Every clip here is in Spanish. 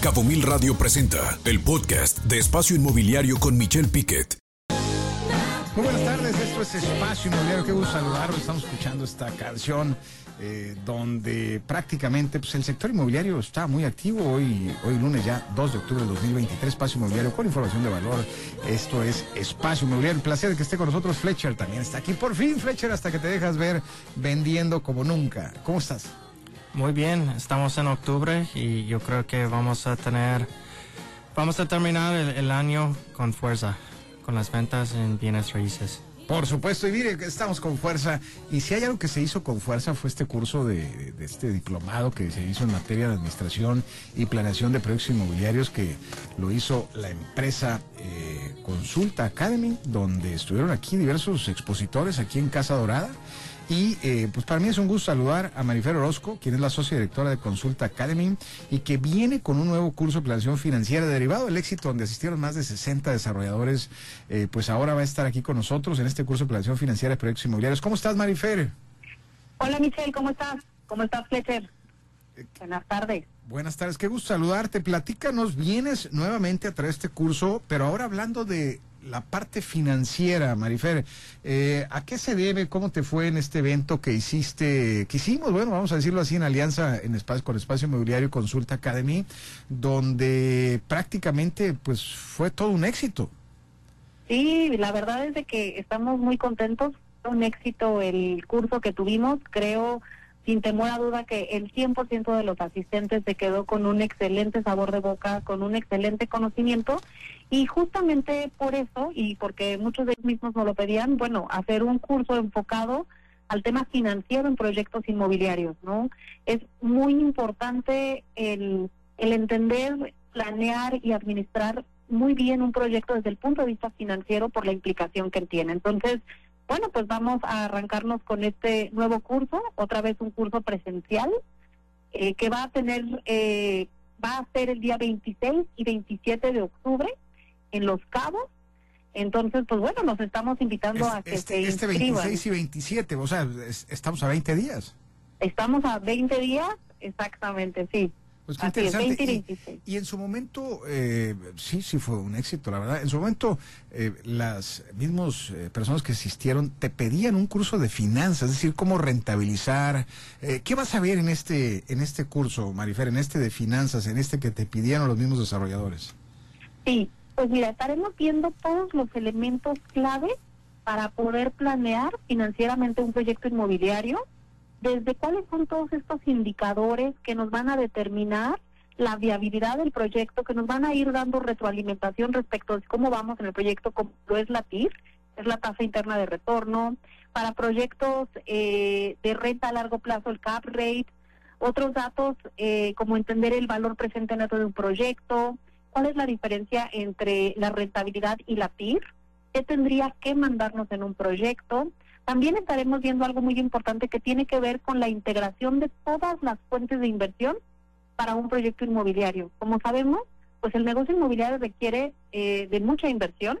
Cabo Mil Radio presenta el podcast de Espacio Inmobiliario con Michelle Piquet. Muy buenas tardes, esto es Espacio Inmobiliario, qué gusto saludarlos, estamos escuchando esta canción eh, donde prácticamente pues, el sector inmobiliario está muy activo, hoy, hoy lunes ya 2 de octubre del 2023, Espacio Inmobiliario con información de valor, esto es Espacio Inmobiliario, el placer de que esté con nosotros Fletcher, también está aquí, por fin Fletcher, hasta que te dejas ver vendiendo como nunca, ¿cómo estás? Muy bien, estamos en octubre y yo creo que vamos a tener, vamos a terminar el, año con fuerza, con las ventas en bienes raíces. Por supuesto, y mire, estamos con fuerza. Y si hay algo que se hizo con fuerza fue este curso de, este diplomado que se hizo en materia de administración y planeación de proyectos inmobiliarios que lo hizo la empresa eh, Consulta Academy, donde estuvieron aquí diversos expositores aquí en Casa Dorada. Y eh, pues para mí es un gusto saludar a Marifer Orozco, quien es la socia directora de Consulta Academy y que viene con un nuevo curso de planeación financiera derivado del éxito donde asistieron más de 60 desarrolladores. Eh, pues ahora va a estar aquí con nosotros en este curso de planeación financiera de proyectos inmobiliarios. ¿Cómo estás, Marifer? Hola, Michelle, ¿cómo estás? ¿Cómo estás, Fletcher? Eh, Buenas tardes. Buenas tardes, qué gusto saludarte. Platícanos, vienes nuevamente a traer este curso, pero ahora hablando de la parte financiera, Marifer, eh, ¿a qué se debe? ¿Cómo te fue en este evento que hiciste, que hicimos, bueno, vamos a decirlo así, en alianza en espacio, con Espacio Inmobiliario Consulta Academy, donde prácticamente pues fue todo un éxito? Sí, la verdad es de que estamos muy contentos, fue un éxito el curso que tuvimos, creo sin temor a duda que el 100% de los asistentes se quedó con un excelente sabor de boca, con un excelente conocimiento y justamente por eso y porque muchos de ellos mismos nos lo pedían, bueno, hacer un curso enfocado al tema financiero en proyectos inmobiliarios, ¿no? Es muy importante el, el entender, planear y administrar muy bien un proyecto desde el punto de vista financiero por la implicación que tiene. Entonces, bueno, pues vamos a arrancarnos con este nuevo curso, otra vez un curso presencial, eh, que va a tener, eh, va a ser el día 26 y 27 de octubre en Los Cabos. Entonces, pues bueno, nos estamos invitando a que este, se Este 26 y 27, o sea, estamos a 20 días. Estamos a 20 días, exactamente, sí. Pues qué interesante. y, en su momento, eh, sí, sí fue un éxito, la verdad. En su momento, eh, las mismas eh, personas que asistieron te pedían un curso de finanzas, es decir, cómo rentabilizar. Eh, ¿Qué vas a ver en este, en este curso, Marifer, en este de finanzas, en este que te pidieron los mismos desarrolladores? Sí, pues mira, estaremos viendo todos los elementos clave para poder planear financieramente un proyecto inmobiliario desde cuáles son todos estos indicadores que nos van a determinar la viabilidad del proyecto, que nos van a ir dando retroalimentación respecto de cómo vamos en el proyecto, como es la TIR, es la tasa interna de retorno, para proyectos eh, de renta a largo plazo, el cap rate, otros datos eh, como entender el valor presente neto de un proyecto, cuál es la diferencia entre la rentabilidad y la TIR, qué tendría que mandarnos en un proyecto, también estaremos viendo algo muy importante que tiene que ver con la integración de todas las fuentes de inversión para un proyecto inmobiliario. Como sabemos, pues el negocio inmobiliario requiere eh, de mucha inversión,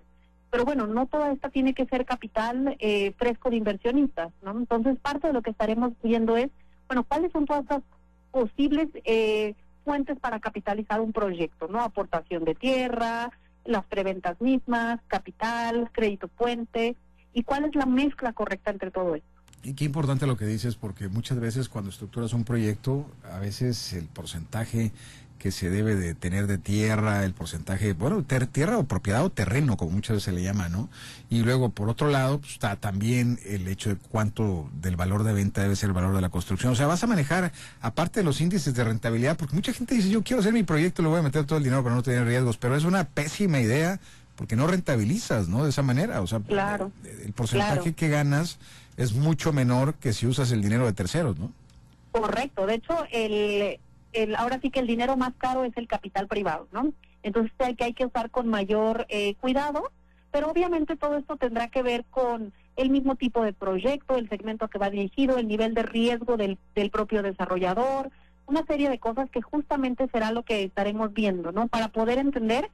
pero bueno, no toda esta tiene que ser capital eh, fresco de inversionistas, ¿no? Entonces, parte de lo que estaremos viendo es, bueno, cuáles son todas las posibles eh, fuentes para capitalizar un proyecto, ¿no? Aportación de tierra, las preventas mismas, capital, crédito puente, y cuál es la mezcla correcta entre todo esto. Y qué importante lo que dices, porque muchas veces cuando estructuras un proyecto, a veces el porcentaje que se debe de tener de tierra, el porcentaje, bueno, tierra o propiedad o terreno, como muchas veces se le llama, ¿no? Y luego, por otro lado, pues, está también el hecho de cuánto del valor de venta debe ser el valor de la construcción. O sea, vas a manejar, aparte de los índices de rentabilidad, porque mucha gente dice, yo quiero hacer mi proyecto, le voy a meter todo el dinero para no tener riesgos, pero es una pésima idea porque no rentabilizas, ¿no? De esa manera, o sea, claro, el porcentaje que ganas es mucho menor que si usas el dinero de terceros, ¿no? Correcto, de hecho, el, el ahora sí que el dinero más caro es el capital privado, ¿no? Entonces hay que, hay que usar con mayor eh, cuidado, pero obviamente todo esto tendrá que ver con el mismo tipo de proyecto, el segmento que va dirigido, el nivel de riesgo del, del propio desarrollador, una serie de cosas que justamente será lo que estaremos viendo, ¿no? Para poder entender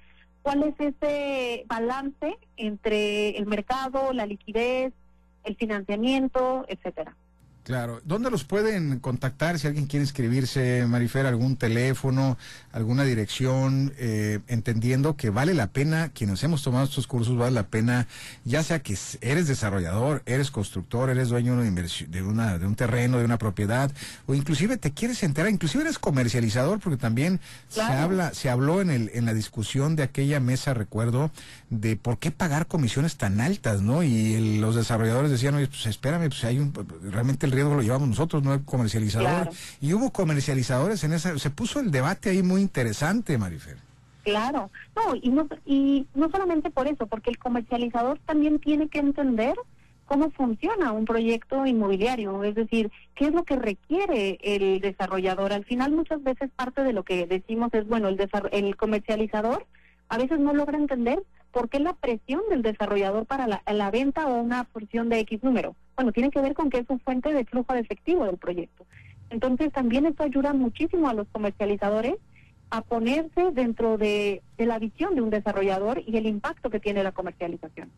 cuál es ese balance entre el mercado, la liquidez, el financiamiento, etcétera. Claro. ¿Dónde los pueden contactar si alguien quiere inscribirse, Marifer? ¿Algún teléfono, alguna dirección? Eh, entendiendo que vale la pena, quienes hemos tomado estos cursos, vale la pena, ya sea que eres desarrollador, eres constructor, eres dueño de una inversión, de, una, de un terreno, de una propiedad, o inclusive te quieres enterar, inclusive eres comercializador, porque también se habla, se habló en, el, en la discusión de aquella mesa, recuerdo, de por qué pagar comisiones tan altas, ¿no? Y los desarrolladores decían, oye, pues espérame, pues hay un, realmente el riesgo lo llevamos nosotros, no el comercializador. Y hubo comercializadores en esa, se puso el debate ahí muy interesante, Marifer. Claro, no, y no, y no solamente por eso, porque el comercializador también tiene que entender cómo funciona un proyecto inmobiliario, es decir, qué es lo que requiere el desarrollador. Al final muchas veces parte de lo que decimos es, bueno, el, el comercializador a veces no logra entender por qué la presión del desarrollador para la, venta o una porción de X número. Bueno, tiene que ver con que es un fuente de flujo de efectivo del proyecto. Entonces también esto ayuda muchísimo a los comercializadores a ponerse dentro de, la visión de un desarrollador y el impacto que tiene la comercialización.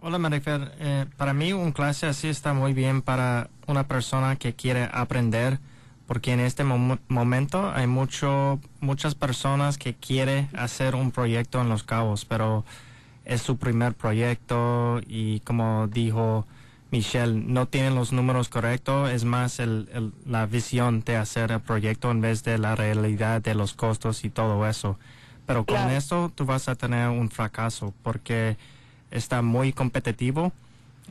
Hola Marifer, eh, para mí un clase así está muy bien para una persona que quiere aprender, porque en este momento hay mucho, muchas personas que quieren hacer un proyecto en Los Cabos, pero es su primer proyecto y como dijo Michelle, no tienen los números correctos, es más el, la visión de hacer el proyecto en vez de la realidad de los costos y todo eso. Pero con esto tú vas a tener un fracaso porque está muy competitivo.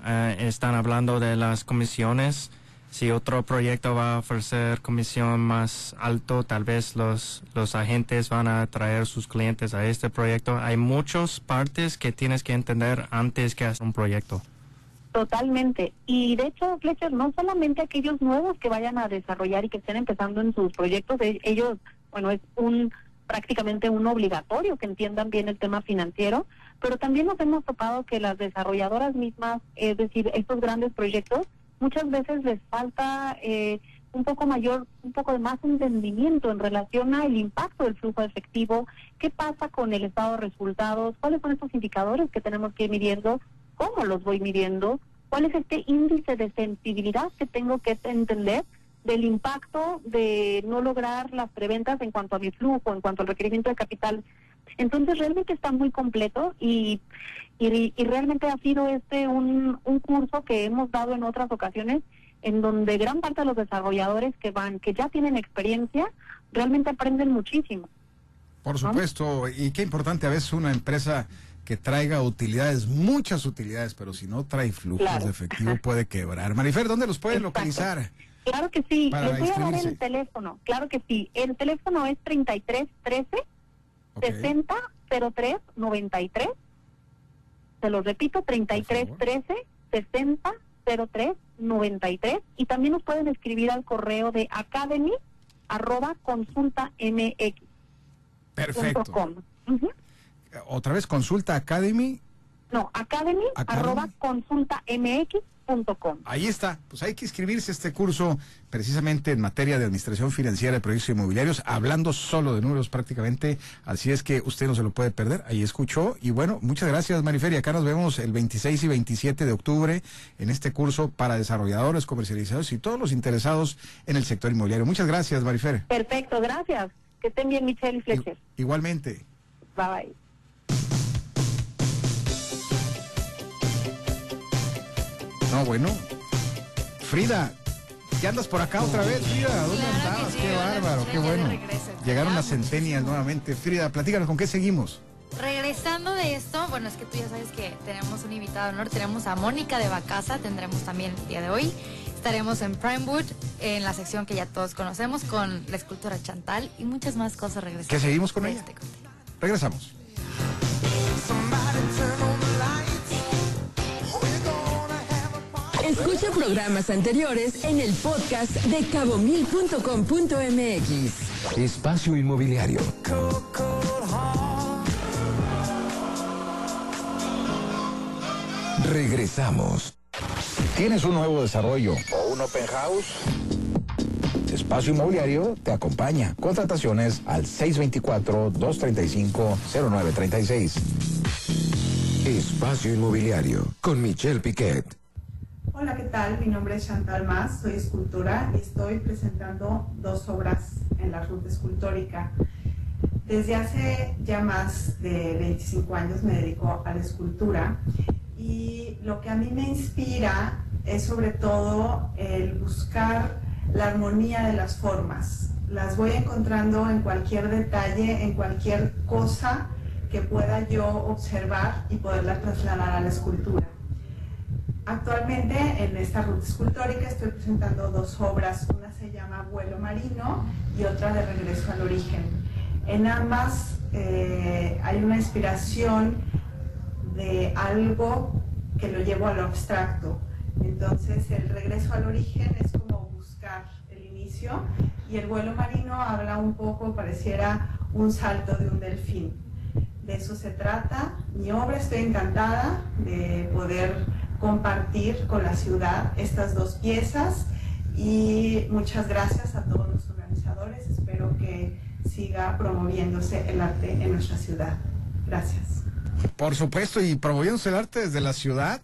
Eh, están hablando de las comisiones. Si otro proyecto va a ofrecer comisión más alto, tal vez los, los agentes van a traer sus clientes a este proyecto. Hay muchas partes que tienes que entender antes que hacer un proyecto. Totalmente. Y de hecho, Fletcher, no solamente aquellos nuevos que vayan a desarrollar y que estén empezando en sus proyectos, e-, ellos, bueno, es un prácticamente un obligatorio que entiendan bien el tema financiero, pero también nos hemos topado que las desarrolladoras mismas, es decir, estos grandes proyectos, muchas veces les falta eh, un poco mayor, un poco de más entendimiento en relación al impacto del flujo efectivo, qué pasa con el estado de resultados, cuáles son estos indicadores que tenemos que ir midiendo cómo los voy midiendo, cuál es este índice de sensibilidad que tengo que entender del impacto de no lograr las preventas en cuanto a mi flujo, en cuanto al requerimiento de capital. Entonces realmente está muy completo y, y, realmente ha sido este un, un curso que hemos dado en otras ocasiones en donde gran parte de los desarrolladores que van, que ya tienen experiencia, realmente aprenden muchísimo. Por supuesto, y qué importante a veces una empresa que traiga utilidades, muchas utilidades, pero si no trae flujos de efectivo puede quebrar. Marifer, ¿dónde los pueden localizar? Claro que sí, les voy a dar el teléfono, claro que sí. El teléfono es 3313 6003 93. Se lo repito, 3313 6003 93 y también nos pueden escribir al correo de academy arroba consulta mx. Perfecto. Otra vez, consulta Academy. No, academy, arroba consulta Ahí está, pues hay que inscribirse a este curso precisamente en materia de administración financiera de proyectos inmobiliarios, hablando solo de números prácticamente, así es que usted no se lo puede perder, ahí escuchó y bueno, muchas gracias Mariferia, acá nos vemos el 26 y 27 de octubre en este curso para desarrolladores, comercializadores y todos los interesados en el sector inmobiliario. Muchas gracias Marifer. Perfecto, gracias. Que estén bien Michelle y Fletcher. Igualmente. Bye bye. No, bueno. Frida, ¿ya andas por acá otra vez, Frida? ¿Dónde andabas? qué bárbaro, qué bueno. Llegaron las centenias nuevamente. Frida, platícanos, ¿con qué seguimos? Regresando de esto, bueno, es que tú ya sabes que tenemos un invitado de honor, tenemos a Mónica de Bacasa, tendremos también el día de hoy. Estaremos en Primewood, en la sección que ya todos conocemos, con la escultura Chantal y muchas más cosas regresando. ¿Qué seguimos con ella? Este Regresamos. Escucha programas anteriores en el podcast de cabomil.com.mx. Espacio Inmobiliario. Regresamos. ¿Tienes un nuevo desarrollo o un open house? Espacio Inmobiliario te acompaña. Contrataciones al 624-235-0936. Espacio Inmobiliario con Michelle Piquet. Hola, ¿qué tal? Mi nombre es Chantal Más, soy escultora y estoy presentando dos obras en la ruta escultórica. Desde hace ya más de 25 años me dedico a la escultura y lo que a mí me inspira es sobre todo el buscar la armonía de las formas. Las voy encontrando en cualquier detalle, en cualquier cosa que pueda yo observar y poderla trasladar a la escultura. Actualmente en esta ruta escultórica estoy presentando dos obras, una se llama Vuelo Marino y otra de Regreso al Origen. En ambas eh, hay una inspiración de algo que lo llevo a lo abstracto. Entonces el regreso al origen es como buscar el inicio y el vuelo marino habla un poco, pareciera un salto de un delfín. De eso se trata. Mi obra estoy encantada de poder compartir con la ciudad estas dos piezas y muchas gracias a todos los organizadores. Espero que siga promoviéndose el arte en nuestra ciudad. Gracias. Por supuesto, y promoviéndose el arte desde la ciudad.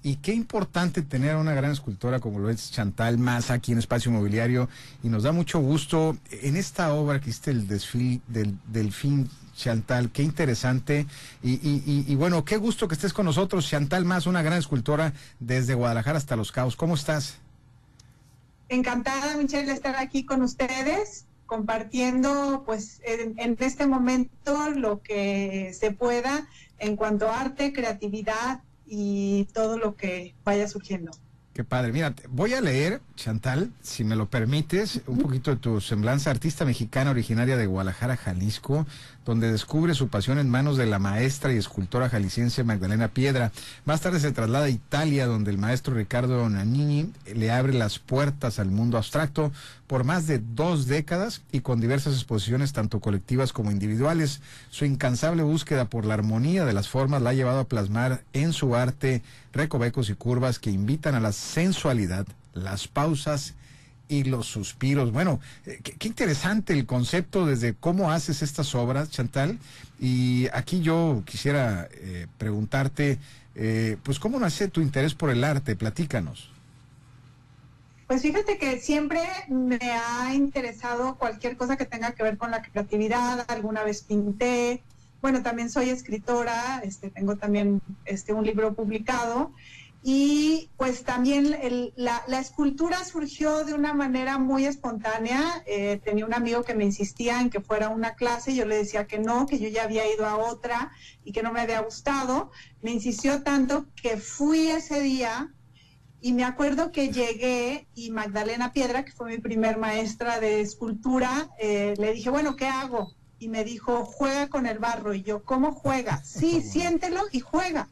Y qué importante tener a una gran escultora como lo es Chantal Más aquí en Espacio Inmobiliario. Y nos da mucho gusto en esta obra que hiciste el desfile del Delfín Chantal, qué interesante. Y, y, y, bueno, qué gusto que estés con nosotros, Chantal Más, una gran escultora desde Guadalajara hasta Los Cabos. ¿Cómo estás? Encantada, Michelle, de estar aquí con ustedes, compartiendo pues en, en este momento lo que se pueda en cuanto a arte, creatividad y todo lo que vaya surgiendo. Qué padre. Mira, voy a leer, Chantal, si me lo permites, un poquito de tu semblanza, artista mexicana originaria de Guadalajara, Jalisco, donde descubre su pasión en manos de la maestra y escultora jalisciense Magdalena Piedra. Más tarde se traslada a Italia, donde el maestro Ricardo Nanini le abre las puertas al mundo abstracto por más de dos décadas y con diversas exposiciones, tanto colectivas como individuales. Su incansable búsqueda por la armonía de las formas la ha llevado a plasmar en su arte recovecos y curvas que invitan a la sensualidad, las pausas y los suspiros. Bueno, eh, qué, interesante el concepto desde cómo haces estas obras, Chantal. Y aquí yo quisiera eh, preguntarte, eh, pues, ¿cómo nace tu interés por el arte? Platícanos. Pues fíjate que siempre me ha interesado cualquier cosa que tenga que ver con la creatividad. Alguna vez pinté. Bueno, también soy escritora. Este, tengo también este un libro publicado y pues también la, escultura surgió de una manera muy espontánea. Eh, tenía un amigo que me insistía en que fuera una clase, yo le decía que no, que yo ya había ido a otra y que no me había gustado. Me insistió tanto que fui ese día y me acuerdo que llegué y Magdalena Piedra, que fue mi primer maestra de escultura, eh, le dije, bueno, ¿qué hago? Y me dijo, juega con el barro. Y yo, ¿cómo juega? Sí, siéntelo y juega.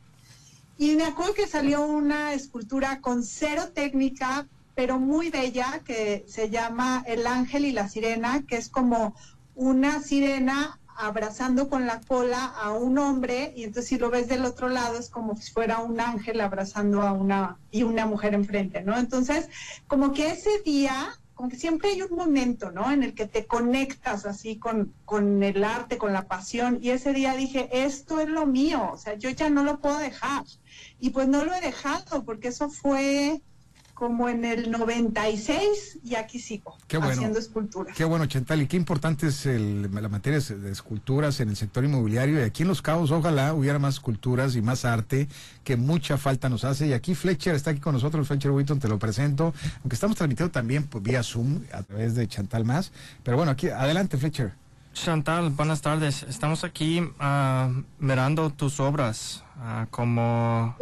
Y me acuerdo que salió una escultura con cero técnica, pero muy bella, que se llama El Ángel y la Sirena, que es como una sirena abrazando con la cola a un hombre y entonces si lo ves del otro lado es como si fuera un ángel abrazando a una y una mujer enfrente, ¿no? Entonces, como que ese día, como que siempre hay un momento, ¿no? En el que te conectas así con, con el arte, con la pasión y ese día dije, esto es lo mío, o sea, yo ya no lo puedo dejar. Y pues no lo he dejado porque eso fue como en el 96 y aquí sigo haciendo esculturas. Qué bueno, Chantal, y qué importante es el, la materia de esculturas en el sector inmobiliario. Y aquí en Los Cabos, ojalá hubiera más esculturas y más arte, que mucha falta nos hace. Y aquí Fletcher está aquí con nosotros, Fletcher Witton, te lo presento, aunque estamos transmitiendo también pues, vía Zoom a través de Chantal Más. Pero bueno, aquí, adelante, Fletcher. Chantal, buenas tardes. Estamos aquí uh, mirando tus obras uh, como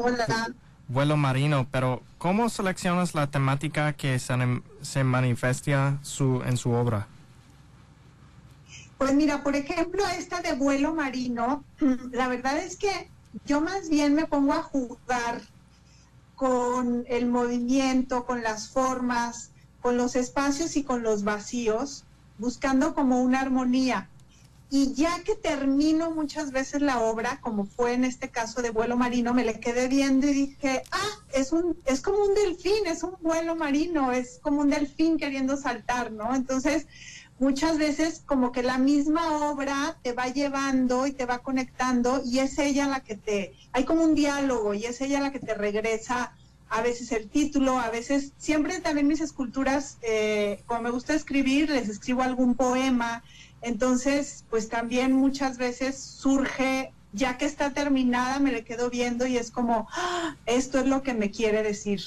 vuelo marino, pero ¿cómo seleccionas la temática que se, se manifiesta su, en su obra? Pues mira, por ejemplo, esta de vuelo marino, la verdad es que yo más bien me pongo a jugar con el movimiento, con las formas, con los espacios y con los vacíos buscando como una armonía. Y ya que termino muchas veces la obra, como fue en este caso de vuelo marino, me le quedé viendo y dije, ah, es, un, es como un delfín, es un vuelo marino, es como un delfín queriendo saltar, ¿no? Entonces, muchas veces como que la misma obra te va llevando y te va conectando y es ella la que te, hay como un diálogo y es ella la que te regresa a veces el título, a veces, siempre también mis esculturas, eh, como me gusta escribir, les escribo algún poema, entonces, pues también muchas veces surge, ya que está terminada, me le quedo viendo y es como, ¡Ah! esto es lo que me quiere decir.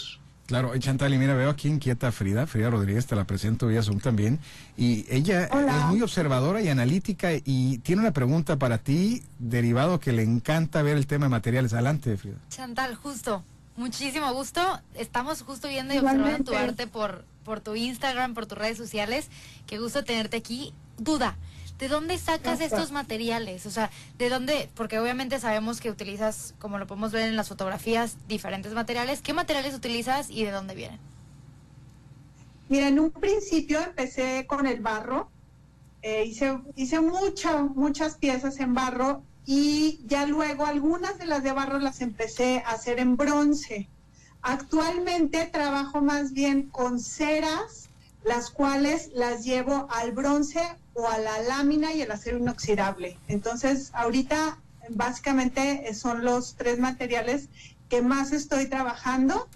Claro, Chantal, y mira, veo aquí inquieta a Frida, Frida Rodríguez, te la presento vía Zoom también, y ella es muy observadora y analítica y tiene una pregunta para ti, derivado que le encanta ver el tema de materiales. Adelante, Frida. Chantal, justo, muchísimo gusto. Estamos justo viendo y observando tu arte por, por tu Instagram, por tus redes sociales. Qué gusto tenerte aquí. Duda, ¿de dónde sacas estos materiales? O sea, ¿de dónde? Porque obviamente sabemos que utilizas, como lo podemos ver en las fotografías, diferentes materiales. ¿Qué materiales utilizas y de dónde vienen? Mira, en un principio empecé con el barro. Eh, hice hice muchas, muchas piezas en barro y ya luego algunas de las de barro las empecé a hacer en bronce. Actualmente trabajo más bien con ceras, las cuales las llevo al bronce o a la lámina y el acero inoxidable. Entonces, ahorita básicamente son los tres materiales que más estoy trabajando.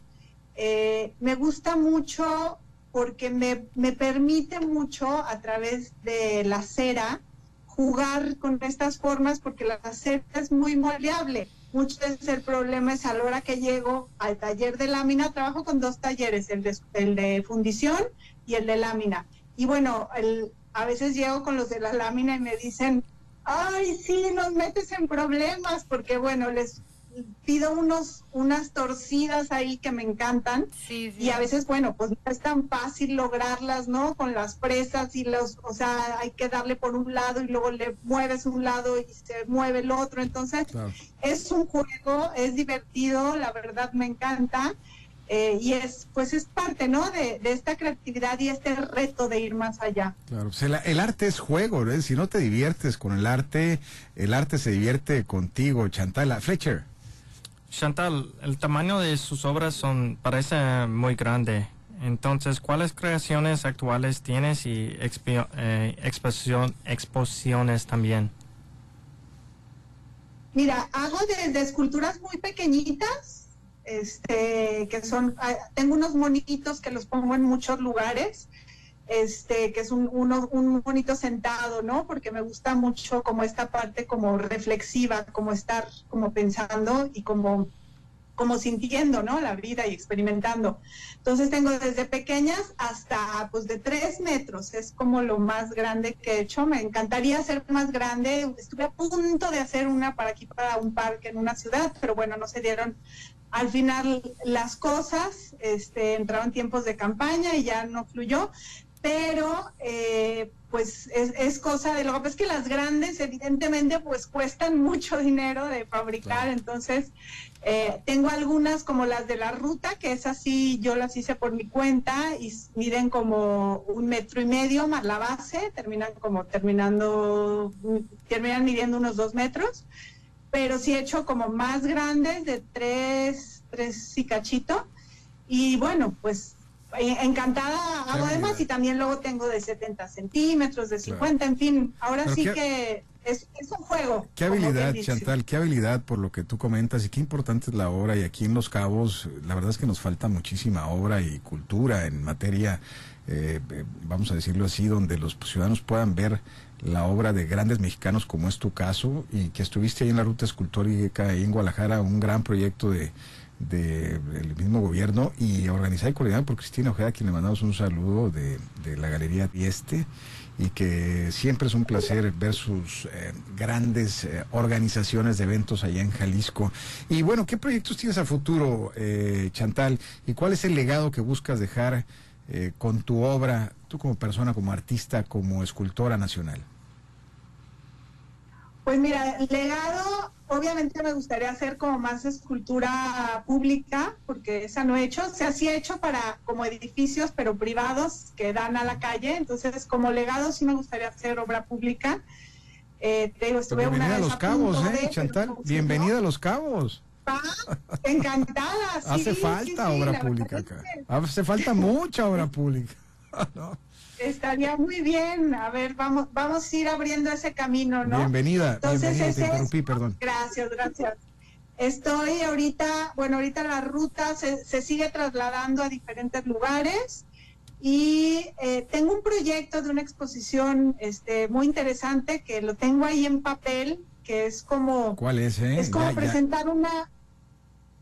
Eh, me gusta mucho porque me, me, permite mucho a través de la cera jugar con estas formas porque la cera es muy moldeable. Muchas veces el problema es a la hora que llego al taller de lámina, trabajo con dos talleres, el de, fundición y el de lámina. Y bueno, a veces llego con los de la lámina y me dicen, ay, sí, nos metes en problemas, porque bueno, les pido unos unas torcidas ahí que me encantan. Y a veces bueno pues no es tan fácil lograrlas no con las presas y los o sea hay que darle por un lado y luego le mueves un lado y se mueve el otro. Entonces es un juego es divertido la verdad me encanta eh, y es pues es parte no de, esta creatividad y este reto de ir más allá. Claro pues el, arte es juego ¿no? si no te diviertes con el arte el arte se divierte contigo Chantala. Fletcher Chantal el tamaño de sus obras son parece muy grande. Entonces cuáles creaciones actuales tienes y eh, exposición, exposiciones también mira hago desde esculturas muy pequeñitas este, que son, ah, tengo unos monitos que los pongo en muchos lugares, este, que es un, uno, un monito sentado, ¿no? Porque me gusta mucho como esta parte como reflexiva, como estar como pensando y como como sintiendo, ¿no? La vida y experimentando. Entonces tengo desde pequeñas hasta, pues, de tres metros. Es como lo más grande que he hecho. Me encantaría hacer más grande. Estuve a punto de hacer una para aquí, para un parque en una ciudad, pero bueno, no se dieron al final las cosas, este, entraron tiempos de campaña y ya no fluyó, pero eh, pues es, cosa de lo que es que las grandes evidentemente pues cuestan mucho dinero de fabricar, entonces eh, tengo algunas como las de la ruta, que es así, yo las hice por mi cuenta y miden como un metro y medio más la base, terminan como terminando, terminan midiendo unos dos metros. Pero sí he hecho como más grandes, de tres, tres y cachito. Y bueno, pues encantada hago además y también luego tengo de 70 centímetros, de 50, en fin, ahora sí que es, es, un juego. Qué habilidad, Chantal, qué habilidad por lo que tú comentas y qué importante es la obra y aquí en Los Cabos, la verdad es que nos falta muchísima obra y cultura en materia, eh, eh, vamos a decirlo así, donde los ciudadanos puedan ver la obra de grandes mexicanos como es tu caso y que estuviste ahí en la ruta escultórica en Guadalajara, un gran proyecto de del mismo gobierno y organizada y coordinada por Cristina Ojeda, quien le mandamos un saludo de, la Galería Dieste y que siempre es un placer ver sus eh, grandes eh, organizaciones de eventos allá en Jalisco. Y bueno, ¿qué proyectos tienes a futuro, eh, Chantal? ¿Y cuál es el legado que buscas dejar con tu obra, tú como persona, como artista, como escultora nacional? Pues mira, legado, obviamente me gustaría hacer como más escultura pública, porque esa no he hecho. O sea, sí he hecho para como edificios, pero privados que dan a la calle. Entonces, como legado sí me gustaría hacer obra pública. Eh, te digo, estuve bienvenida a Los Cabos, ¿eh, Chantal? Bienvenida a Los Cabos. Ah, encantada. Hace falta obra pública acá. Hace falta mucha obra pública. ¿no? Estaría muy bien. A ver, vamos, vamos a ir abriendo ese camino, ¿no? Bienvenida. Entonces, bienvenida, te interrumpí, perdón. Gracias, gracias. Estoy ahorita, bueno, ahorita la ruta se, se sigue trasladando a diferentes lugares y eh, tengo un proyecto de una exposición este, muy interesante que lo tengo ahí en papel, que es como... ¿Cuál es? Eh? Es como presentar una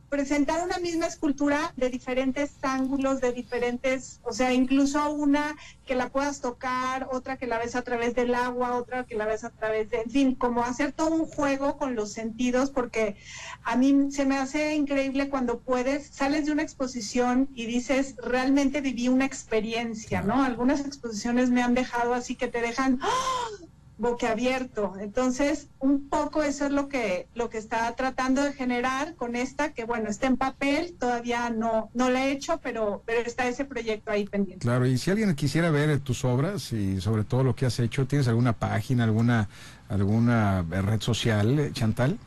presentar una misma escultura de diferentes ángulos, de diferentes, o sea, incluso una que la puedas tocar, otra que la ves a través del agua, otra que la ves a través de, en fin, como hacer todo un juego con los sentidos, porque a mí se me hace increíble cuando puedes, sales de una exposición y dices, realmente viví una experiencia, ¿no? Algunas exposiciones me han dejado así que te dejan, ¡ah! Boquiabierto. Entonces, un poco eso es lo que lo que está tratando de generar con esta, que bueno, está en papel, todavía no no la he hecho, pero pero está ese proyecto ahí pendiente. Claro, y si alguien quisiera ver tus obras y sobre todo lo que has hecho, ¿tienes alguna página, alguna alguna red social, eh, Chantal?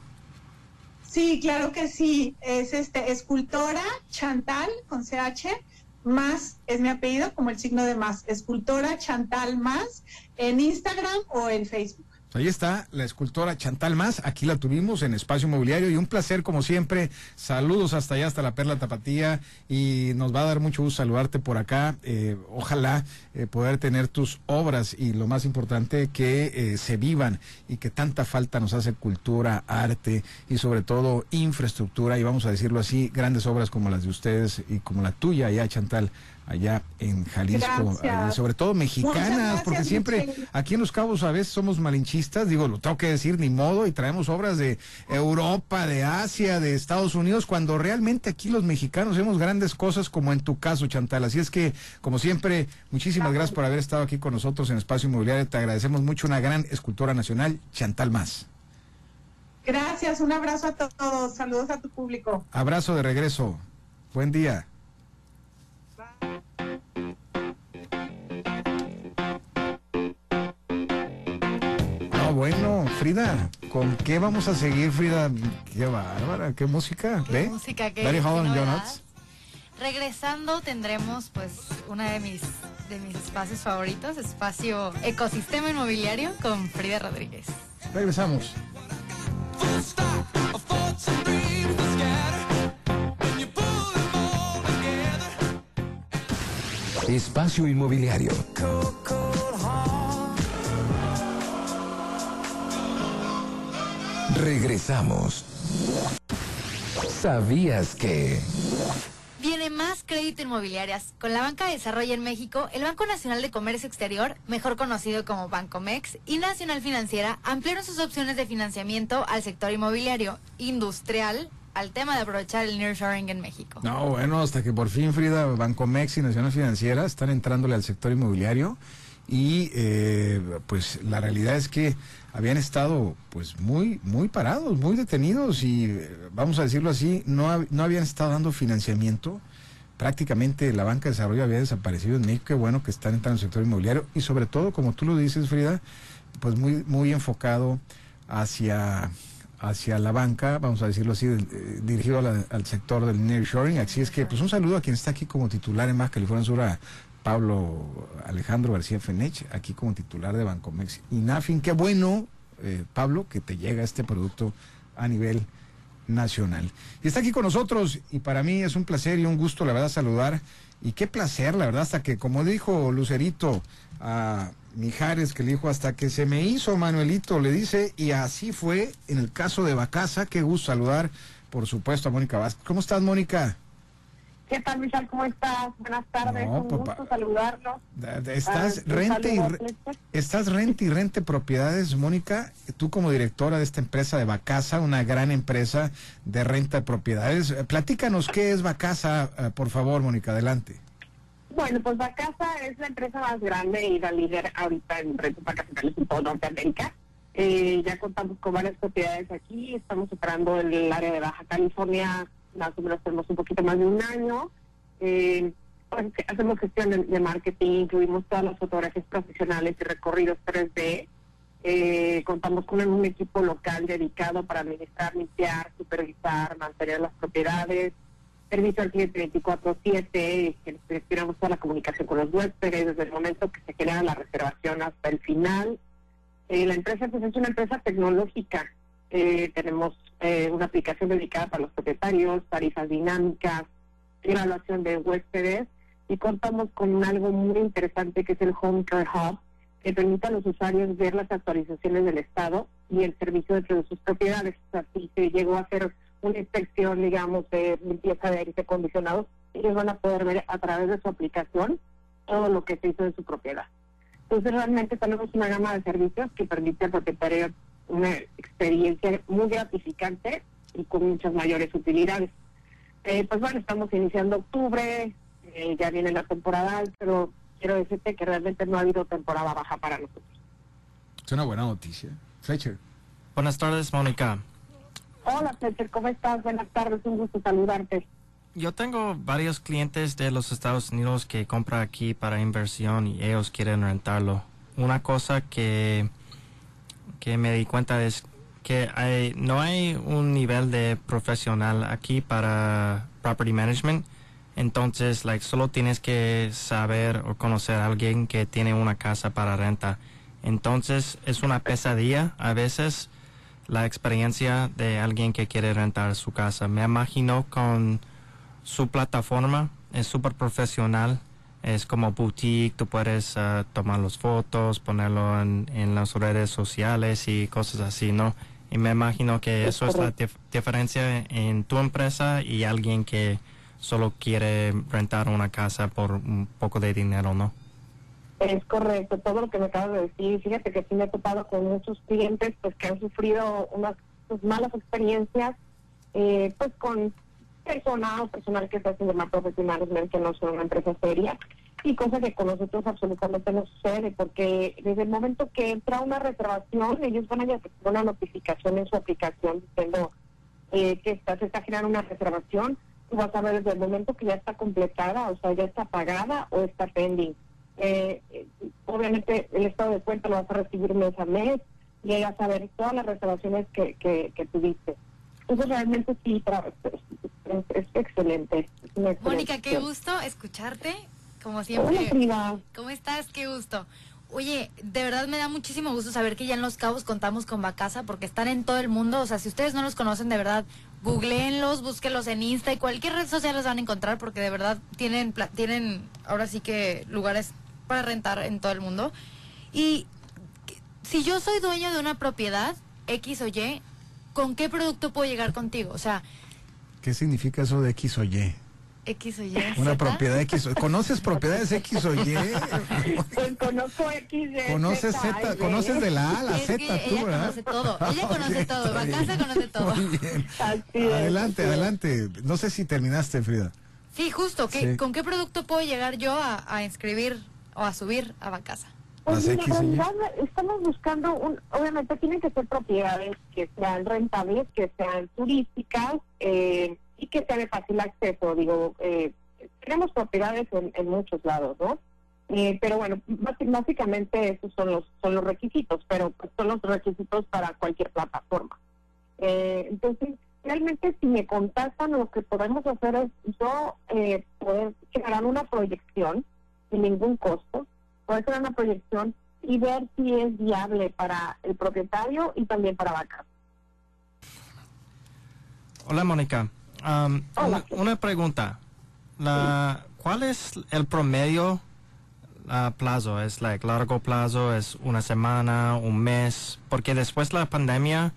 Sí, claro que sí. Es este escultora Chantal con CH más es mi apellido como el signo de más. Escultora Chantal Más en Instagram o en Facebook. Ahí está la escultora Chantal Más, aquí la tuvimos en Espacio Mobiliario y un placer como siempre. Saludos hasta allá, hasta la Perla Tapatía y nos va a dar mucho gusto saludarte por acá. Eh, ojalá eh, poder tener tus obras y lo más importante que eh, se vivan y que tanta falta nos hace cultura, arte y sobre todo infraestructura y vamos a decirlo así, grandes obras como las de ustedes y como la tuya allá Chantal allá en Jalisco, sobre todo mexicanas, porque siempre aquí en Los Cabos a veces somos malinchistas, digo, lo tengo que decir, ni modo, y traemos obras de Europa, de Asia, de Estados Unidos, cuando realmente aquí los mexicanos hacemos grandes cosas como en tu caso, Chantal. Así es que, como siempre, muchísimas gracias por haber estado aquí con nosotros en Espacio Inmobiliario. Te agradecemos mucho, una gran escultora nacional, Chantal Más. Gracias, un abrazo a todos, saludos a tu público. Abrazo de regreso, buen día. Bueno, Frida, ¿con qué vamos a seguir, Frida? Qué bárbara, qué música. ¿Qué música, qué, Regresando tendremos pues una de mis de mis espacios favoritos, espacio Ecosistema Inmobiliario con Frida Rodríguez. Regresamos. Espacio Inmobiliario. Regresamos. ¿Sabías que... Viene más crédito inmobiliarias. Con la Banca de Desarrollo en México, el Banco Nacional de Comercio Exterior, mejor conocido como Bancomex, y Nacional Financiera ampliaron sus opciones de financiamiento al sector inmobiliario, industrial, al tema de aprovechar el nearshoring en México. No, bueno, hasta que por fin Frida, Bancomex y Nacional Financiera están entrándole al sector inmobiliario y eh, pues la realidad es que habían estado pues muy muy parados, muy detenidos y eh, vamos a decirlo así, no, no habían estado dando financiamiento. Prácticamente la banca de desarrollo había desaparecido en México. Qué bueno que están entrando en el sector inmobiliario y sobre todo, como tú lo dices, Frida, pues muy muy enfocado hacia hacia la banca, vamos a decirlo así, eh, dirigido al sector del nearshoring. Así es que, pues un saludo a quien está aquí como titular en Baja California Sur, Pablo Alejandro García Fenech, aquí como titular de Bancomex y Nafin. Qué bueno, eh, Pablo, que te llega este producto a nivel nacional. Y está aquí con nosotros y para mí es un placer y un gusto, la verdad, saludar. Y qué placer, la verdad, hasta que, como dijo Lucerito a Mijares, que le dijo, hasta que se me hizo Manuelito, le dice, y así fue en el caso de Bacasa. Qué gusto saludar, por supuesto, a Mónica Vázquez. ¿Cómo estás, Mónica? ¿Qué tal, Michal? ¿Cómo estás? Buenas tardes, un gusto saludarlos. Estás rente, y, estás rente y rente propiedades, Mónica, tú como directora de esta empresa de Bacasa, una gran empresa de renta de propiedades. Eh, platícanos qué es Bacasa, eh, por favor, Mónica, adelante. Bueno, pues Bacasa es la empresa más grande y la líder ahorita en rentas vacacionales en todo Norteamérica. Eh, ya contamos con varias propiedades aquí, estamos operando en el área de Baja California, más o menos tenemos un poquito más de un año. Eh, pues, hacemos gestión de, marketing, incluimos todas las fotografías profesionales y recorridos 3D. Eh, contamos con un equipo local dedicado para administrar, limpiar, supervisar, mantener las propiedades, servicio al cliente 24-7, que gestionamos toda la comunicación con los huéspedes desde el momento que se genera la reservación hasta el final. Eh, la empresa pues, es una empresa tecnológica eh, tenemos eh, una aplicación dedicada para los propietarios, tarifas dinámicas, evaluación de huéspedes y contamos con algo muy interesante que es el Home Care Hub, que permite a los usuarios ver las actualizaciones del Estado y el servicio dentro de sus propiedades. Si se llegó a hacer una inspección, digamos, de limpieza de aire acondicionados, ellos van a poder ver a través de su aplicación todo lo que se hizo en su propiedad. Entonces, realmente tenemos una gama de servicios que permite al propietario una experiencia muy gratificante y con muchas mayores utilidades. Eh, pues bueno, estamos iniciando octubre, eh, ya viene la temporada, pero quiero decirte que realmente no ha habido temporada baja para nosotros. Es una buena noticia. Fletcher. Buenas tardes, Mónica. Hola, Fletcher, ¿cómo estás? Buenas tardes, un gusto saludarte. Yo tengo varios clientes de los Estados Unidos que compran aquí para inversión y ellos quieren rentarlo. Una cosa que, que me di cuenta es que hay, no hay un nivel de profesional aquí para property management. Entonces, like, solo tienes que saber o conocer a alguien que tiene una casa para renta. Entonces, es una pesadilla a veces la experiencia de alguien que quiere rentar su casa. Me imagino con su plataforma, es súper profesional, es como boutique, tú puedes uh, tomar las fotos, ponerlo en, en, las redes sociales y cosas así, ¿no? Y me imagino que eso es la dif diferencia en tu empresa y alguien que solo quiere rentar una casa por un poco de dinero, ¿no? Es correcto, todo lo que me acabas de decir. Fíjate que sí me he topado con muchos clientes pues que han sufrido unas pues, malas experiencias eh, pues con personal personal que está haciendo más profesionales que no son una empresa seria y cosa que con nosotros absolutamente no sucede porque desde el momento que entra una reservación ellos van a llevar una notificación en su aplicación diciendo eh, que está, se está generando una reservación tú vas a ver desde el momento que ya está completada o sea ya está pagada o está pending. Eh, obviamente el estado de cuenta lo vas a recibir mes a mes vas a ver todas las reservaciones que, que, que tuviste entonces realmente sí es, es excelente. Mónica, qué gusto escucharte, como siempre. Hola, ¿Cómo estás? Qué gusto. Oye, de verdad me da muchísimo gusto saber que ya en Los Cabos contamos con Bacasa porque están en todo el mundo. O sea, si ustedes no los conocen, de verdad, googleenlos, búsquenlos en Insta y cualquier red social los van a encontrar porque de verdad tienen, tienen ahora sí que lugares para rentar en todo el mundo. Y si yo soy dueña de una propiedad, X o Y, ¿con qué producto puedo llegar contigo? O sea, ¿Qué significa eso de X o Y? X o Y. Una ¿Z? propiedad X. o- ¿Conoces propiedades X o Y? Pues conozco X, Y, ¿Conoces Z. ¿Conoces de la A a la Es Z que tú, ella verdad? conoce todo. Ella conoce Ok, todo. bien. conoce todo. Muy bien. Así es, Adelante, adelante. No sé si terminaste, Frida. Sí, justo. ¿qué- Sí. ¿Con qué producto puedo llegar yo a, a inscribir o a subir a Bacasa? Pues en realidad estamos buscando, un, obviamente tienen que ser propiedades que sean rentables, que sean turísticas eh, y que sean de fácil acceso. Digo, eh, tenemos propiedades en, en muchos lados, ¿no? Eh, pero bueno, básicamente esos son los son los requisitos, pero son los requisitos para cualquier plataforma. Eh, entonces, realmente si me contactan, lo que podemos hacer es yo eh, poder generar una proyección sin ningún costo, poder crear una proyección y ver si es viable para el propietario y también para la casa. Hola, Mónica. Um, Hola. Una, una pregunta. La, ¿Cuál es el promedio a plazo? ¿Es like largo plazo? ¿Es una semana? ¿Un mes? Porque después de la pandemia,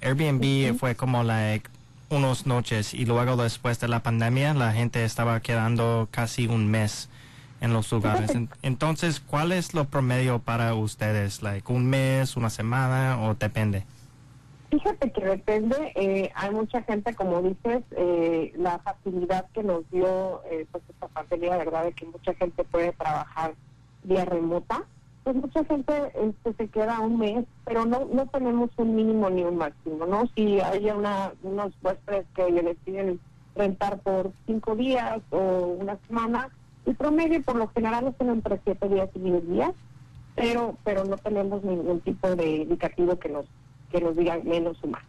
Airbnb fue como like unos noches y luego después de la pandemia la gente estaba quedando casi un mes en los lugares. En- Entonces, ¿cuál es lo promedio para ustedes? Like un mes, una semana o depende? Fíjate que depende, eh, hay mucha gente, como dices, eh, la facilidad que nos dio eh, pues esta pandemia, ¿verdad? De que mucha gente puede trabajar vía remota, pues mucha gente este, se queda un mes, pero no no tenemos un mínimo ni un máximo, ¿no? Si hay una, unos huéspedes que le deciden rentar por cinco días o una semana, el promedio por lo general es entre siete días y diez días, pero pero no tenemos ningún tipo de indicativo que nos que nos digan menos o más.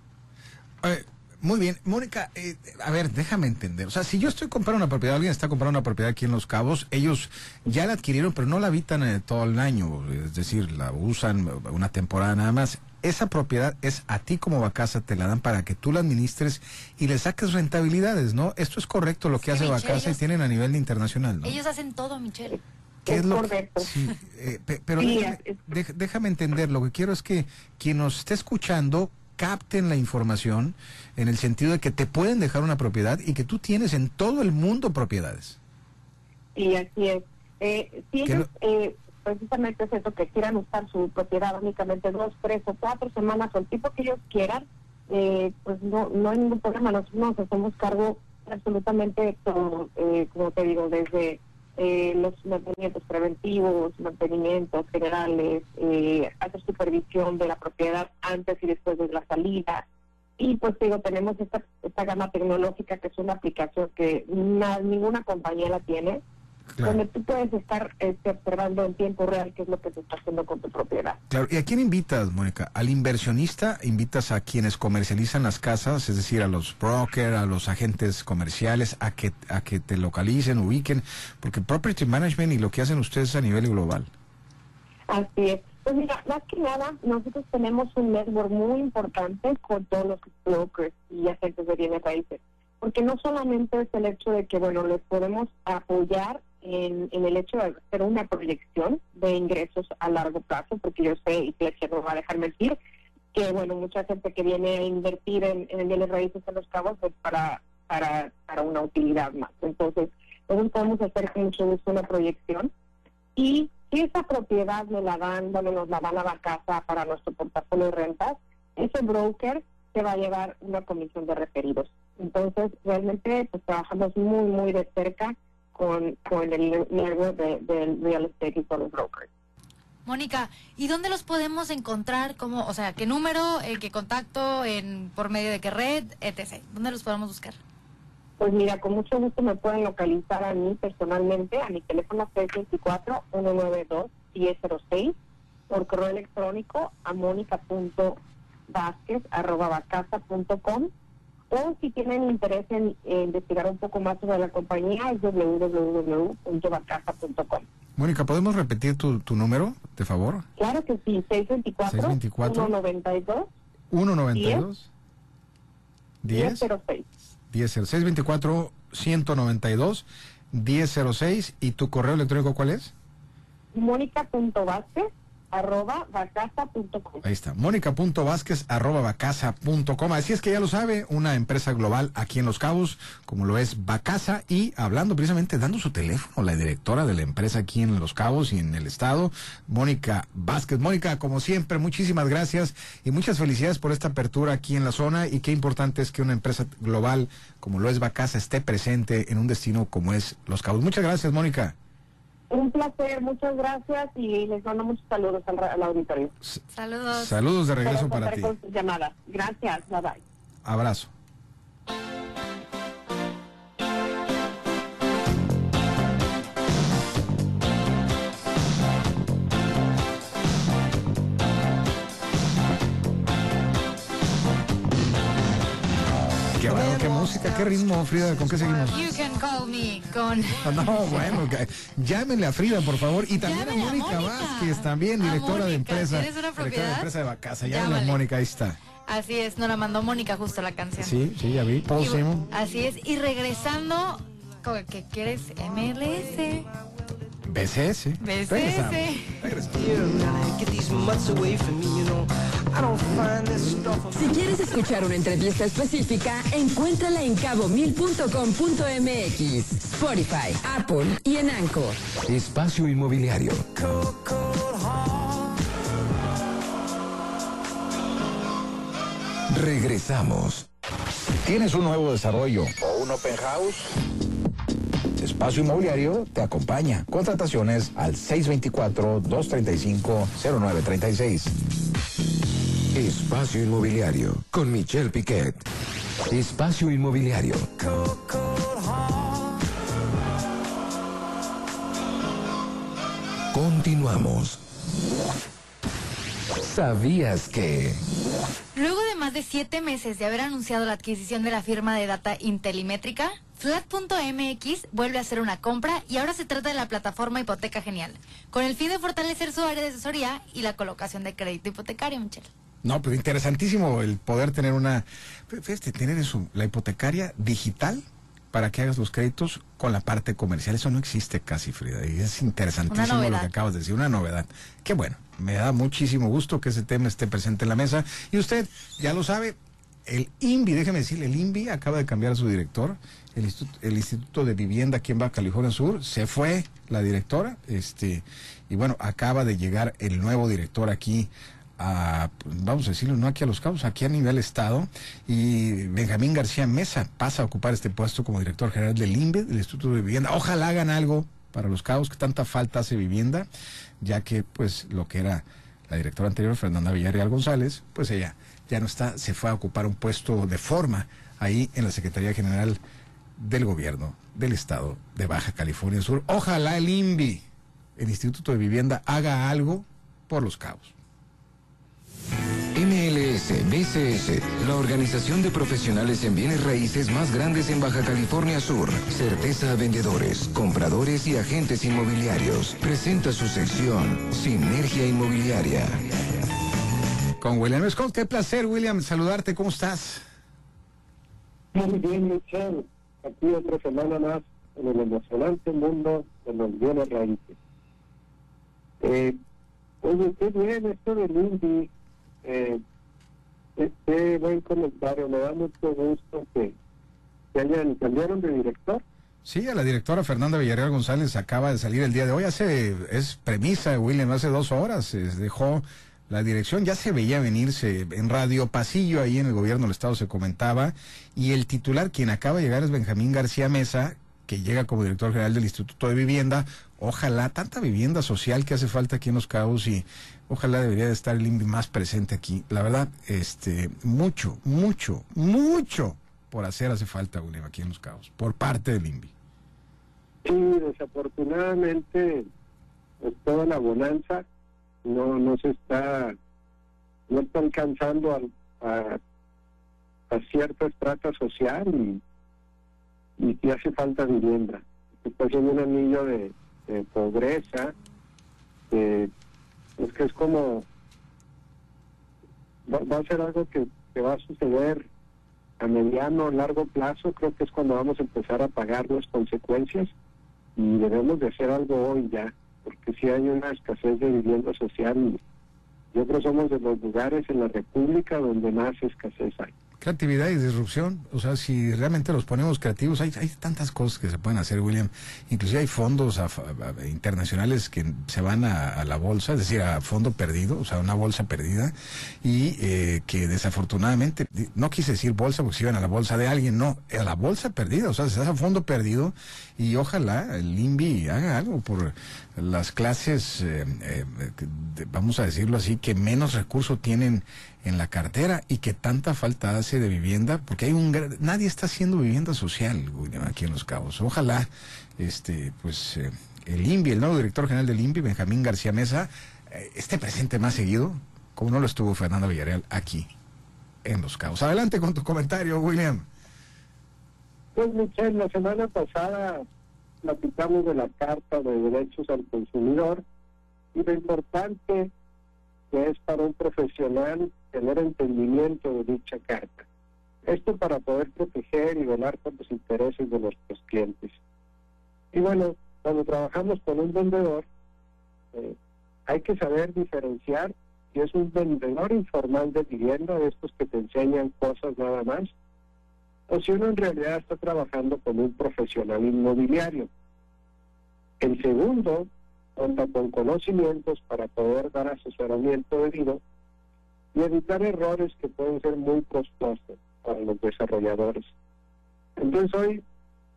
Eh, muy bien, Mónica, eh, a ver, déjame entender. O sea, si yo estoy comprando una propiedad, alguien está comprando una propiedad aquí en Los Cabos, ellos ya la adquirieron, pero no la habitan eh, todo el año, es decir, la usan una temporada nada más. Esa propiedad es a ti como Bacasa, te la dan para que tú la administres y le saques rentabilidades, ¿no? Esto es correcto lo que Sí, hace Michelle, Bacasa y tienen a nivel internacional, ¿no? Ellos hacen todo, Michelle. ¿Qué Es lo que- correcto. sí, eh, pe- pero Sí, déjame, es- dej- déjame entender, lo que quiero es que quien nos esté escuchando capten la información en el sentido de que te pueden dejar una propiedad y que tú tienes en todo el mundo propiedades. Y así es. Eh, si eh, precisamente es eso, que quieran usar su propiedad únicamente dos, tres o cuatro semanas o el tipo que ellos quieran, eh, pues no, no hay ningún problema. Nosotros nos hacemos cargo absolutamente todo, eh, como te digo, desde eh, los mantenimientos preventivos, mantenimientos generales, eh, hacer supervisión de la propiedad antes y después de la salida. Y pues digo, tenemos esta, esta gama tecnológica que es una aplicación que na- ninguna compañía la tiene, donde tú puedes estar este, observando en tiempo real qué es lo que se está haciendo con tu propiedad. Claro, ¿y a quién invitas, Mónica? ¿Al inversionista? ¿Invitas a quienes comercializan las casas, es decir, a los brokers, a los agentes comerciales, a que, a que te localicen, ubiquen? Porque property management y lo que hacen ustedes a nivel global. Así es. Pues mira, más que nada, nosotros tenemos un network muy importante con todos los brokers y agentes de bienes raíces. Porque no solamente es el hecho de que, bueno, les podemos apoyar en, en el hecho de hacer una proyección de ingresos a largo plazo, porque yo sé, y Flecha no va a dejar mentir, que, bueno, mucha gente que viene a invertir en, en bienes raíces en los cabos es para, para, para una utilidad más. Entonces, nosotros podemos hacer mucho gusto una proyección y si esa propiedad me la dan, bueno, nos la van a la casa para nuestro portafolio de rentas, ese broker se va a llevar una comisión de referidos. Entonces, realmente, pues trabajamos muy, muy de cerca con, con el network de- del real estate y con los brokers. Mónica, ¿y dónde los podemos encontrar? ¿Cómo, o sea, qué número, eh, qué contacto, en, por medio de qué red, etc. ¿Dónde los podemos buscar? Pues mira, con mucho gusto me pueden localizar a mí personalmente, a mi teléfono 624-192-1006, por correo electrónico a mónica.vázquez.com o si tienen interés en, en investigar un poco más sobre la compañía es. Mónica, ¿podemos repetir tu, tu número, de favor? Claro que sí, 624-192-1006. 192 10 10 624 192 1006 y tu correo electrónico cuál es? mónica.vázquez arroba vacasa.com. Ahí está, mónica.vázquez arroba vacasa.com. Así es que ya lo sabe, una empresa global aquí en Los Cabos, como lo es Vacasa, y hablando precisamente, dando su teléfono, la directora de la empresa aquí en Los Cabos y en el estado, Mónica Vázquez. Mónica, como siempre, muchísimas gracias y muchas felicidades por esta apertura aquí en la zona y qué importante es que una empresa global como lo es Vacasa esté presente en un destino como es Los Cabos. Muchas gracias, Mónica. Un placer, muchas gracias y les mando muchos saludos al, auditorio. Saludos. Saludos de regreso para ti. llamadas. Gracias, bye bye. Abrazo. Música, qué ritmo, Frida, ¿con qué seguimos? You can call me con... No, bueno, que- llámenle a Frida, por favor, y también a a Mónica. Vázquez, también directora de empresa. ¿tienes una Directora de propiedad? empresa de Vacasa, llámenle a. Mónica, ahí está. Así es, nos la mandó Mónica justo la canción. Sí, sí, ya vi. Y Paul Simon. Así es, y regresando, ¿con ¿qué quieres? MLS. BCS. BCS. Regresamos. Regresamos. Si quieres escuchar una entrevista específica, encuéntrala en cabomil.com.mx, Spotify, Apple y en Anchor. Espacio Inmobiliario. Regresamos. ¿Tienes un nuevo desarrollo o un open house? Espacio Inmobiliario te acompaña. Contrataciones al 624-235-0936. Espacio Inmobiliario con Michelle Piquet. Espacio Inmobiliario. Continuamos. ¿Sabías que? Luego de más de siete meses de haber anunciado la adquisición de la firma de data Intelimétrica, Flat.mx vuelve a hacer una compra y ahora se trata de la plataforma Hipoteca Genial, con el fin de fortalecer su área de asesoría y la colocación de crédito hipotecario, Michelle. No, pero interesantísimo el poder tener una, fíjate, tener eso, la hipotecaria digital para que hagas los créditos con la parte comercial. Eso no existe casi, Frida. Y es interesantísimo lo que acabas de decir, una novedad. Qué bueno, me da muchísimo gusto que ese tema esté presente en la mesa. Y usted ya lo sabe, el INVI, déjeme decirle, el INVI acaba de cambiar a su director. El instituto, el instituto, de Vivienda aquí en Baja California Sur, se fue la directora, este, y bueno, acaba de llegar el nuevo director aquí a, vamos a decirlo, no aquí a Los Cabos, aquí a nivel Estado, y Benjamín García Mesa pasa a ocupar este puesto como director general del INVE, del Instituto de Vivienda. Ojalá hagan algo para Los Cabos, que tanta falta hace vivienda, ya que pues lo que era la directora anterior, Fernanda Villarreal González, pues ella ya no está, se fue a ocupar un puesto de forma ahí en la Secretaría General del Gobierno del Estado de Baja California Sur. Ojalá el INVI, el Instituto de Vivienda, haga algo por Los Cabos. MLS BCS, la organización de profesionales en bienes raíces más grandes en Baja California Sur. Certeza a vendedores, compradores y agentes inmobiliarios. Presenta su sección Sinergia Inmobiliaria. Con William Scott, qué placer, William, saludarte. ¿Cómo estás? Muy bien, Michelle. Aquí otra semana más en el emocionante mundo de los bienes raíces. Eh, oye, qué bien esto del INDI eh, este buen comentario, me da mucho gusto que, hayan cambiaron de director. Sí, a la directora Fernanda Villarreal González acaba de salir el día de hoy. Hace, es premisa, William, hace dos horas se dejó la dirección. Ya se veía venirse en Radio Pasillo, ahí en el gobierno del Estado se comentaba. Y el titular, quien acaba de llegar, es Benjamín García Mesa, que llega como director general del Instituto de Vivienda. Ojalá, tanta vivienda social que hace falta aquí en Los Cabos y ojalá debería de estar el INVI más presente aquí. La verdad, este, mucho, mucho, mucho por hacer hace falta, William, aquí en Los Cabos, por parte del INVI. Sí, desafortunadamente, pues, toda la bonanza no, no se está, no está alcanzando a, a, cierta estrata social y y hace falta vivienda. Está haciendo un anillo de, pobreza, es que es como, va, a ser algo que, va a suceder a mediano o largo plazo, creo que es cuando vamos a empezar a pagar las consecuencias y debemos de hacer algo hoy ya, porque si hay una escasez de vivienda social yo creo que somos de los lugares en la República donde más escasez hay creatividad y disrupción. O sea, si realmente los ponemos creativos, hay, hay tantas cosas que se pueden hacer, William. Inclusive hay fondos internacionales que se van a, la bolsa, es decir, a fondo perdido, o sea, una bolsa perdida, y eh, que desafortunadamente, no quise decir bolsa porque se iban a la bolsa de alguien, no, a la bolsa perdida, o sea, se hace a fondo perdido, y ojalá el INVI haga algo por las clases, eh, eh, vamos a decirlo así, que menos recursos tienen en la cartera y que tanta falta hace de vivienda, porque hay un nadie está haciendo vivienda social aquí en Los Cabos. Ojalá este pues eh, el INVI, el nuevo director general del INVI, Benjamín García Mesa, esté presente más seguido, como no lo estuvo Fernando Villarreal aquí en Los Cabos. Adelante con tu comentario, William. Pues Michelle, la semana pasada platicamos de la Carta de Derechos al Consumidor y lo importante que es para un profesional tener entendimiento de dicha carta. Esto para poder proteger y velar por los intereses de nuestros clientes. Y bueno, cuando trabajamos con un vendedor, eh, hay que saber diferenciar si es un vendedor informal de vivienda, de estos que te enseñan cosas nada más, o si uno en realidad está trabajando con un profesional inmobiliario. El segundo cuenta con conocimientos para poder dar asesoramiento debido y evitar errores que pueden ser muy costosos para los desarrolladores. Entonces hoy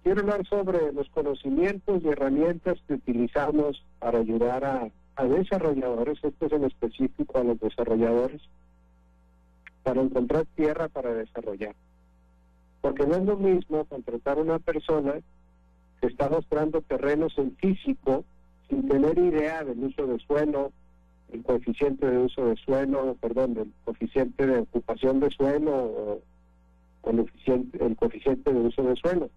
quiero hablar sobre los conocimientos y herramientas que utilizamos para ayudar a, a desarrolladores, esto es en específico a los desarrolladores, para encontrar tierra para desarrollar. Porque no es lo mismo contratar a una persona que está mostrando terrenos en físico sin tener idea del uso de suelo, el coeficiente de uso de suelo, perdón, el coeficiente de ocupación de suelo o, el, coeficiente, el coeficiente de uso de suelo.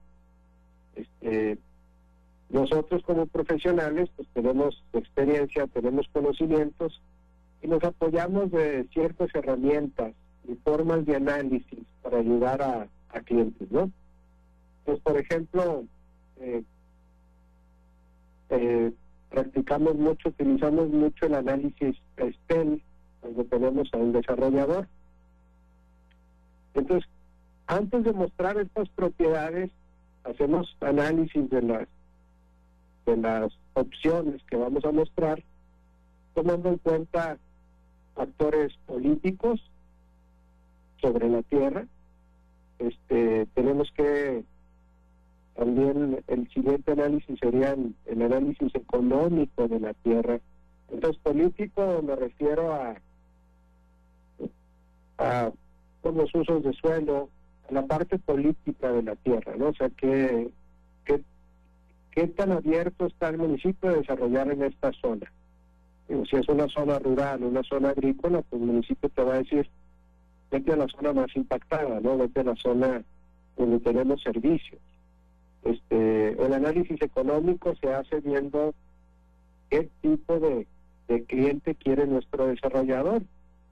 Este, nosotros como profesionales pues tenemos experiencia, tenemos conocimientos y nos apoyamos de ciertas herramientas y formas de análisis para ayudar a, clientes, ¿no? Pues, por ejemplo, eh, eh, practicamos mucho, utilizamos mucho el análisis STEM cuando tenemos a un desarrollador. Entonces, antes de mostrar estas propiedades, hacemos análisis de las de las opciones que vamos a mostrar, tomando en cuenta factores políticos sobre la tierra. Este, tenemos que también el siguiente análisis sería el, análisis económico de la tierra. Entonces, político me refiero a, a los usos de suelo, a la parte política de la tierra, ¿no? O sea, que, que, qué tan abierto está el municipio de desarrollar en esta zona. si es una zona rural, una zona agrícola, pues el municipio te va a decir, vete a la zona más impactada, ¿no? Vete a la zona donde tenemos servicios. Este, el análisis económico se hace viendo qué tipo de, cliente quiere nuestro desarrollador.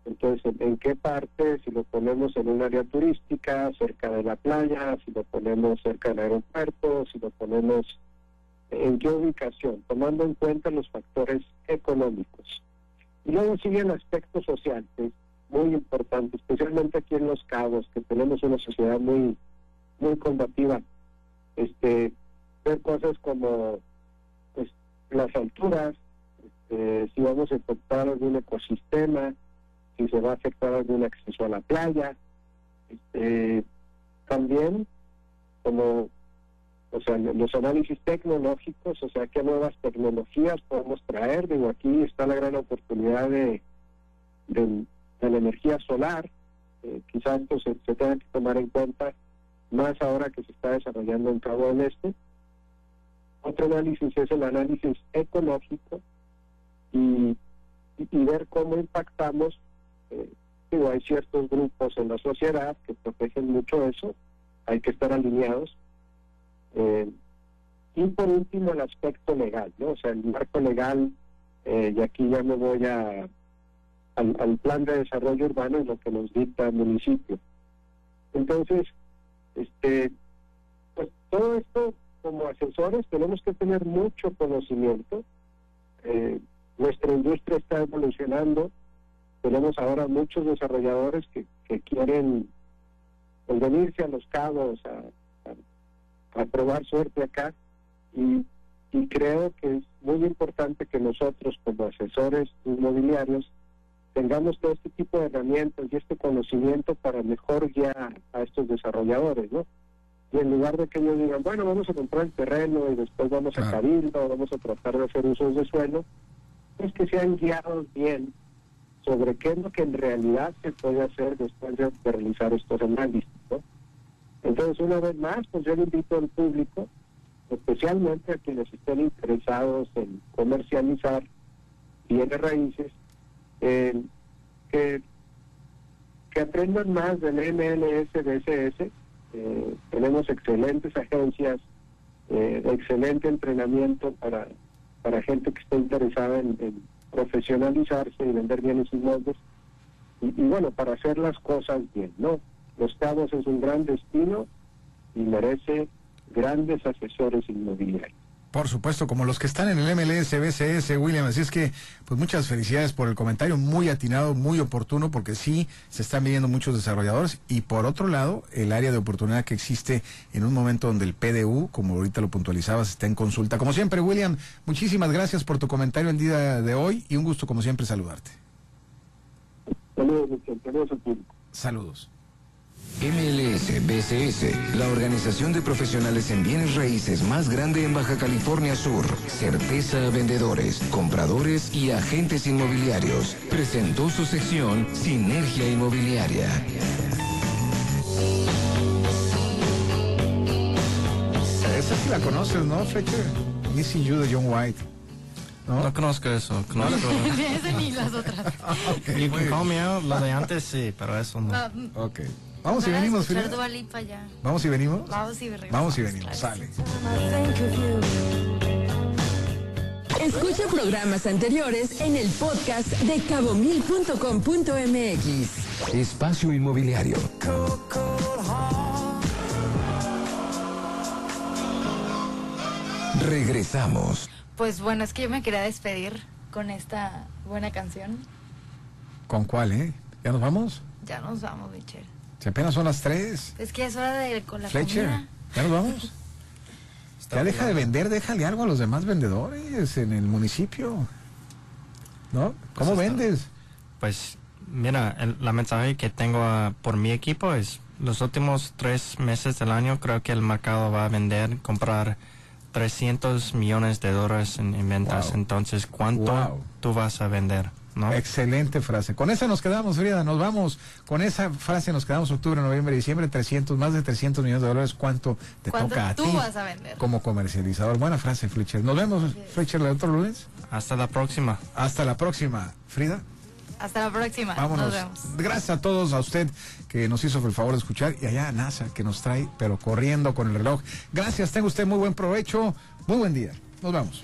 Entonces, ¿en, qué parte? Si lo ponemos en un área turística, cerca de la playa, si lo ponemos cerca del aeropuerto, si lo ponemos en qué ubicación, tomando en cuenta los factores económicos. Y luego sigue el aspecto muy importante, especialmente aquí en Los Cabos, que tenemos una sociedad muy, muy combativa este ver cosas como pues, las alturas, este, si vamos a afectar algún ecosistema, si se va a afectar algún acceso a la playa, este, también como o sea, los análisis tecnológicos, o sea, qué nuevas tecnologías podemos traer. Digo, aquí está la gran oportunidad de, de, la energía solar. Eh, quizás esto se, se, tenga que tomar en cuenta más ahora que se está desarrollando en Cabo del Este. Otro análisis es el análisis ecológico y, ver cómo impactamos. Eh, hay ciertos grupos en la sociedad que protegen mucho eso, hay que estar alineados. Eh, y por último, el aspecto legal, ¿no? O sea, el marco legal, eh, y aquí ya me voy a, al, al plan de desarrollo urbano y lo que nos dicta el municipio. Entonces, este, pues todo esto como asesores tenemos que tener mucho conocimiento. Eh, nuestra industria está evolucionando. Tenemos ahora muchos desarrolladores que, que quieren pues, venirse a los cabos a, a, probar suerte acá y, y creo que es muy importante que nosotros como asesores inmobiliarios tengamos todo este tipo de herramientas y este conocimiento para mejor guiar a estos desarrolladores, ¿no? Y en lugar de que ellos digan, bueno, vamos a comprar el terreno y después vamos a cabildo, vamos a tratar de hacer usos de suelo, pues que sean guiados bien sobre qué es lo que en realidad se puede hacer después de, realizar estos análisis, ¿no? Entonces, una vez más, pues yo le invito al público, especialmente a quienes estén interesados en comercializar bienes raíces, que, que aprendan más del MLS, DSS. Eh, tenemos excelentes agencias, eh, excelente entrenamiento para, para gente que esté interesada en, profesionalizarse y vender bienes inmuebles. Y, y bueno, para hacer las cosas bien, ¿no? Los Cabos es un gran destino y merece grandes asesores inmobiliarios. Por supuesto, como los que están en el MLS, BCS, William. Así es que, pues muchas felicidades por el comentario, muy atinado, muy oportuno, porque sí se están viendo muchos desarrolladores. Y por otro lado, el área de oportunidad que existe en un momento donde el PDU, como ahorita lo puntualizabas, está en consulta. Como siempre, William, muchísimas gracias por tu comentario el día de hoy y un gusto, como siempre, saludarte. Saludos, saludos Saludos. MLS BCS, la organización de profesionales en bienes raíces más grande en Baja California Sur. Certeza a vendedores, compradores y agentes inmobiliarios. Presentó su sección Sinergia Inmobiliaria. Esa sí la conoces, ¿no, Fletcher? Missing You de John White. No, conozco eso, conozco. Ni las otras. okay, you can call me out, lo de antes sí, pero eso no. Ok. Vamos y venimos, Vamos y venimos. Vamos y venimos. Vamos y venimos, sale. Escucha programas anteriores en el podcast de cabomil.com.mx. Espacio Inmobiliario. Regresamos. Pues bueno, es que yo me quería despedir con esta buena canción. ¿Con cuál, eh? ¿Ya nos vamos? Ya nos vamos, Michelle. Si apenas son las tres. Es que es hora de con la Fletcher, comida. ¿ya nos vamos? ya deja de vender, déjale algo a los demás vendedores en el municipio. ¿No? ¿Cómo Pues está- vendes? Pues mira, el- la mensaje que tengo ah, por mi equipo es los últimos tres meses del año creo que el mercado va a vender, comprar 300 millones de dólares en, en ventas. Wow. Entonces, ¿cuánto Wow. tú vas a vender? ¿No? Excelente frase. Con esa nos quedamos, Frida. Nos vamos. Con esa frase nos quedamos octubre, noviembre, diciembre. 300, más de 300 millones de dólares. ¿Cuánto te ¿Cuánto toca a tú ti vas a vender? como comercializador? Buena frase, Fletcher. Nos vemos, Fletcher, el otro lunes. Hasta la próxima. Hasta la próxima. Frida. Hasta la próxima. Vámonos. Nos vemos. Gracias a todos, a usted que nos hizo el favor de escuchar y allá a NASA que nos trae, pero corriendo con el reloj. Gracias, tenga usted muy buen provecho, muy buen día. Nos vamos.